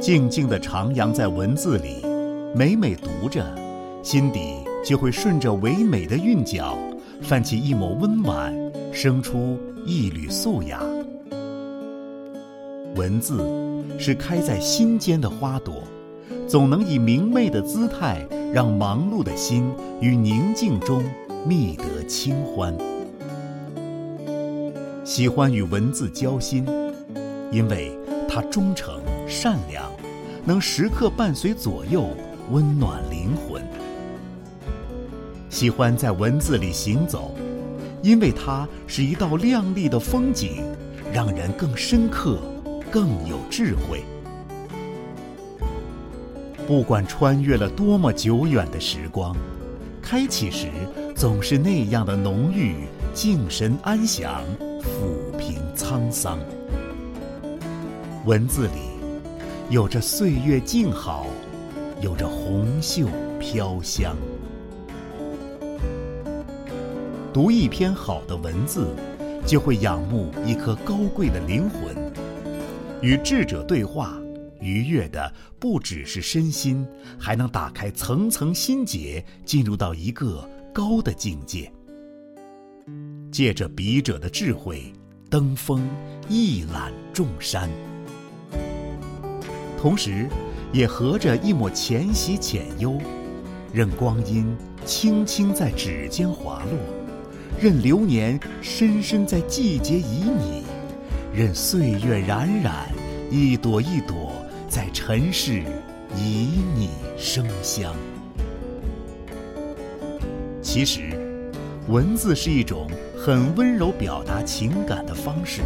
静静地徜徉在文字里，每每读着，心底就会顺着唯美的韵脚，泛起一抹温婉，生出一缕素雅。文字是开在心间的花朵，总能以明媚的姿态，让忙碌的心与宁静中觅得清欢。喜欢与文字交心，因为它忠诚善良，能时刻伴随左右，温暖灵魂。喜欢在文字里行走，因为它是一道亮丽的风景，让人更深刻，更有智慧。不管穿越了多么久远的时光，开启时总是那样的浓郁，静神安详。抚平沧桑，文字里有着岁月静好，有着红袖飘香。读一篇好的文字，就会仰慕一颗高贵的灵魂。与智者对话，愉悦的不只是身心，还能打开层层心结，进入到一个高的境界。借着笔者的智慧，登峰一览众山，同时，也合着一抹浅喜浅忧，任光阴轻轻在指尖滑落，任流年深深在季节旖旎，任岁月冉冉，一朵一朵在尘世旖旎生香。其实，文字是一种。很温柔表达情感的方式，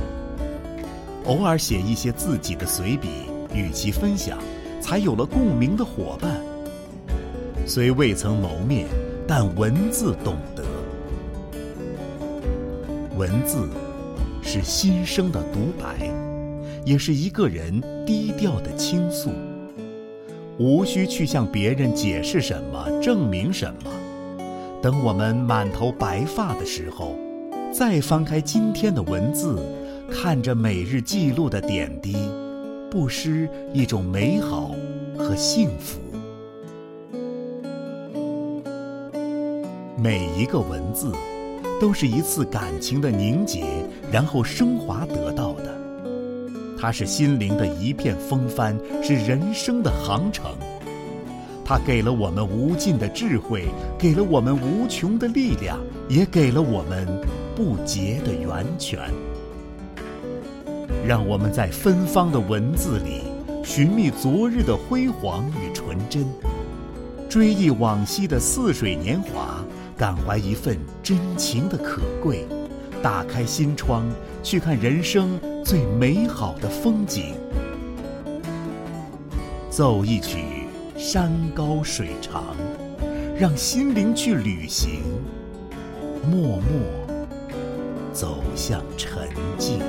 偶尔写一些自己的随笔与其分享，才有了共鸣的伙伴。虽未曾谋面，但文字懂得。文字是心声的独白，也是一个人低调的倾诉。无需去向别人解释什么，证明什么。等我们满头白发的时候。再翻开今天的文字，看着每日记录的点滴，不失一种美好和幸福。每一个文字，都是一次感情的凝结，然后升华得到的。它是心灵的一片风帆，是人生的航程。它给了我们无尽的智慧，给了我们无穷的力量，也给了我们。不竭的源泉，让我们在芬芳的文字里寻觅昨日的辉煌与纯真，追忆往昔的似水年华，感怀一份真情的可贵，打开心窗去看人生最美好的风景，奏一曲山高水长，让心灵去旅行，默默。走向沉静。